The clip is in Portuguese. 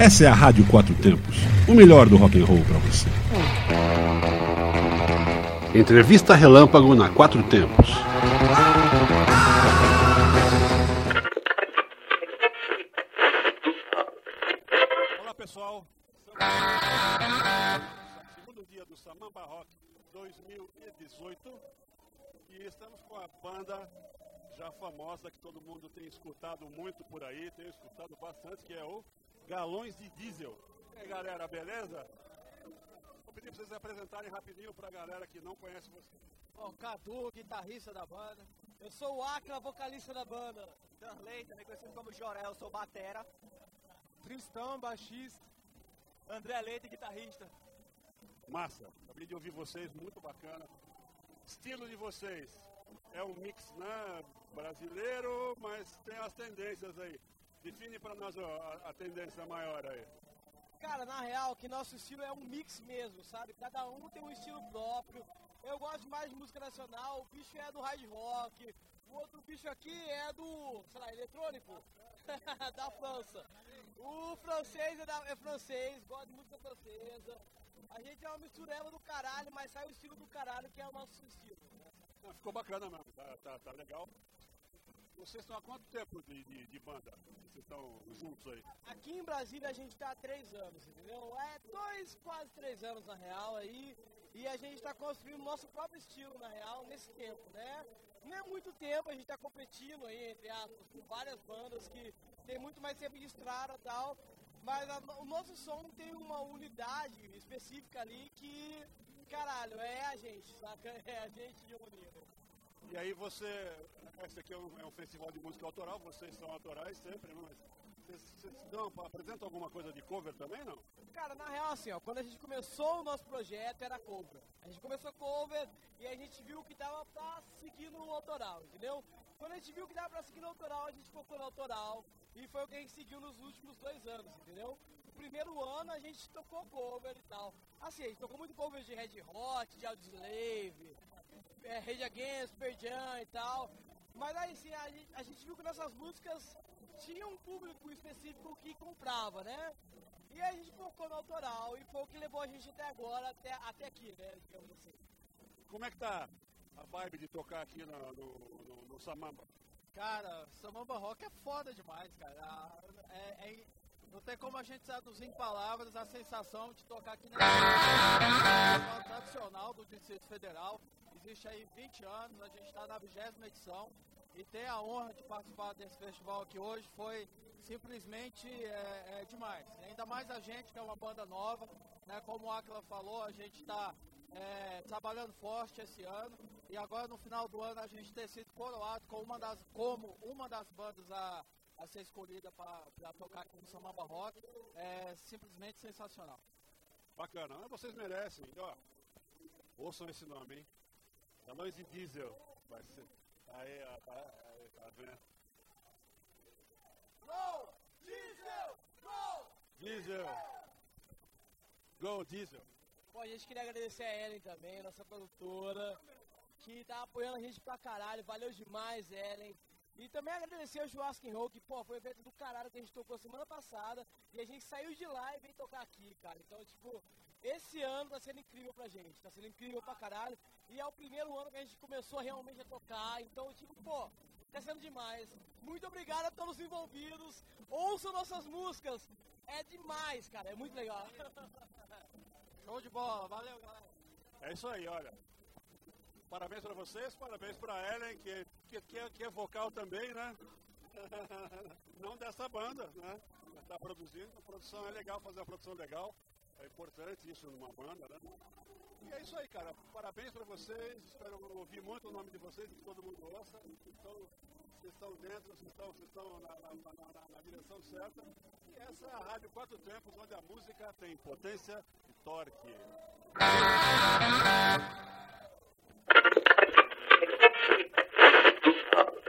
Essa é a Rádio Quatro Tempos, o melhor do rock and roll para você. Entrevista Relâmpago na Quatro Tempos. Olá pessoal, segundo dia do Samamba Rock 2018 e estamos com a banda já famosa que todo mundo tem escutado muito por aí, tem escutado bastante, que é o Galões de Diesel. E aí galera, beleza? Vou pedir para vocês se apresentarem rapidinho para a galera que não conhece vocês. Bom, Cadu, guitarrista da banda. Eu sou o Acla, vocalista da banda. Danley, também conhecido como Jorel, sou batera. Tristão, baixista. André Leite, guitarrista. Massa, acabei de ouvir vocês, muito bacana. Estilo de vocês é um mix né, brasileiro, mas tem as tendências aí. Define para nós ó, a, tendência maior aí. Cara, na real, que nosso estilo é um mix mesmo, sabe? Cada um tem um estilo próprio. Eu gosto mais de música nacional, o bicho é do hard rock, o outro bicho aqui é do, sei lá, eletrônico, da França. O francês é, da, é francês, gosta de música francesa. A gente é uma mistureba do caralho, mas sai o estilo do caralho, que é o nosso estilo. Ficou bacana mesmo, tá, tá, tá legal. Vocês estão há quanto tempo de, de, de banda? Vocês estão juntos aí? Aqui em Brasília a gente está há três anos, entendeu? É dois, quase três anos na real aí. E a gente está construindo nosso próprio estilo, na real, nesse tempo, né? Não é muito tempo, a gente está competindo aí, entre aspas, com várias bandas que tem muito mais tempo de estrada e tal. Mas a, o nosso som tem uma unidade específica ali que, caralho, é a gente, saca? É a gente de unido. E aí você, esse aqui é um, é um, festival de música autoral, vocês são autorais sempre, não? Mas vocês, vocês dão, apresentam alguma coisa de cover também, não? Cara, na real assim, ó, quando a gente começou o nosso projeto era cover. A gente começou cover e a gente viu que dava pra seguir no autoral, entendeu? Quando a gente viu que dava pra seguir no autoral, a gente focou no autoral e foi o que a gente seguiu nos últimos dois anos, entendeu? No primeiro ano a gente tocou cover e tal. Assim, a gente tocou muito cover de Red Hot, de Audioslave, é, Rage Against, Perjan e tal. Mas aí sim, a gente, a gente viu que nossas músicas tinham um público específico que comprava, né? E aí a gente focou no autoral e foi o que levou a gente até agora, até, até aqui, né? Digamos assim. Como é que tá a vibe de tocar aqui no, no, no, no Samamba? Cara, Samamba Rock é foda demais, cara. É, é, não tem como a gente traduzir em palavras a sensação de tocar aqui na tradicional do Distrito Federal. Existe aí 20 anos, a gente está na vigésima edição e ter a honra de participar desse festival aqui hoje foi simplesmente é, é demais. Ainda mais a gente que é uma banda nova, né? Como o Aquila falou, a gente está é, trabalhando forte esse ano e agora no final do ano a gente ter sido coroado como uma das, como uma das bandas a, a ser escolhida para tocar aqui no Samamba Rock é simplesmente sensacional. Bacana, vocês merecem, ó, ouçam esse nome, hein? Galões de diesel, vai ser, aí, ó, tá, aí, tá vendo? Go, diesel, go! Diesel! Go, diesel! Bom, a gente queria agradecer a Ellen também, nossa produtora, que tá apoiando a gente pra caralho. Valeu demais, Ellen. E também agradecer ao Churrasco Roll, que, pô, foi um evento do caralho que a gente tocou semana passada. E a gente saiu de lá e veio tocar aqui, cara. Então, tipo, esse ano tá sendo incrível pra gente. Tá sendo incrível pra caralho. E é o primeiro ano que a gente começou realmente a tocar. Então, tipo, pô, tá sendo demais. Muito obrigado a todos os envolvidos. Ouçam nossas músicas. É demais, cara. É muito legal. Show de bola, valeu galera. É isso aí, olha. Parabéns para vocês, parabéns para Ellen, que, que, que, é, é vocal também, né? Não dessa banda, né? Está produzindo. A produção é legal, fazer uma produção legal. É importante isso numa banda, né? E é isso aí, cara. Parabéns para vocês. Espero ouvir muito o nome de vocês, que todo mundo gosta. Então, vocês estão dentro, vocês estão, vocês estão na, na, na, na, direção certa. E essa é a Rádio Quatro Tempos, onde a música tem potência e torque.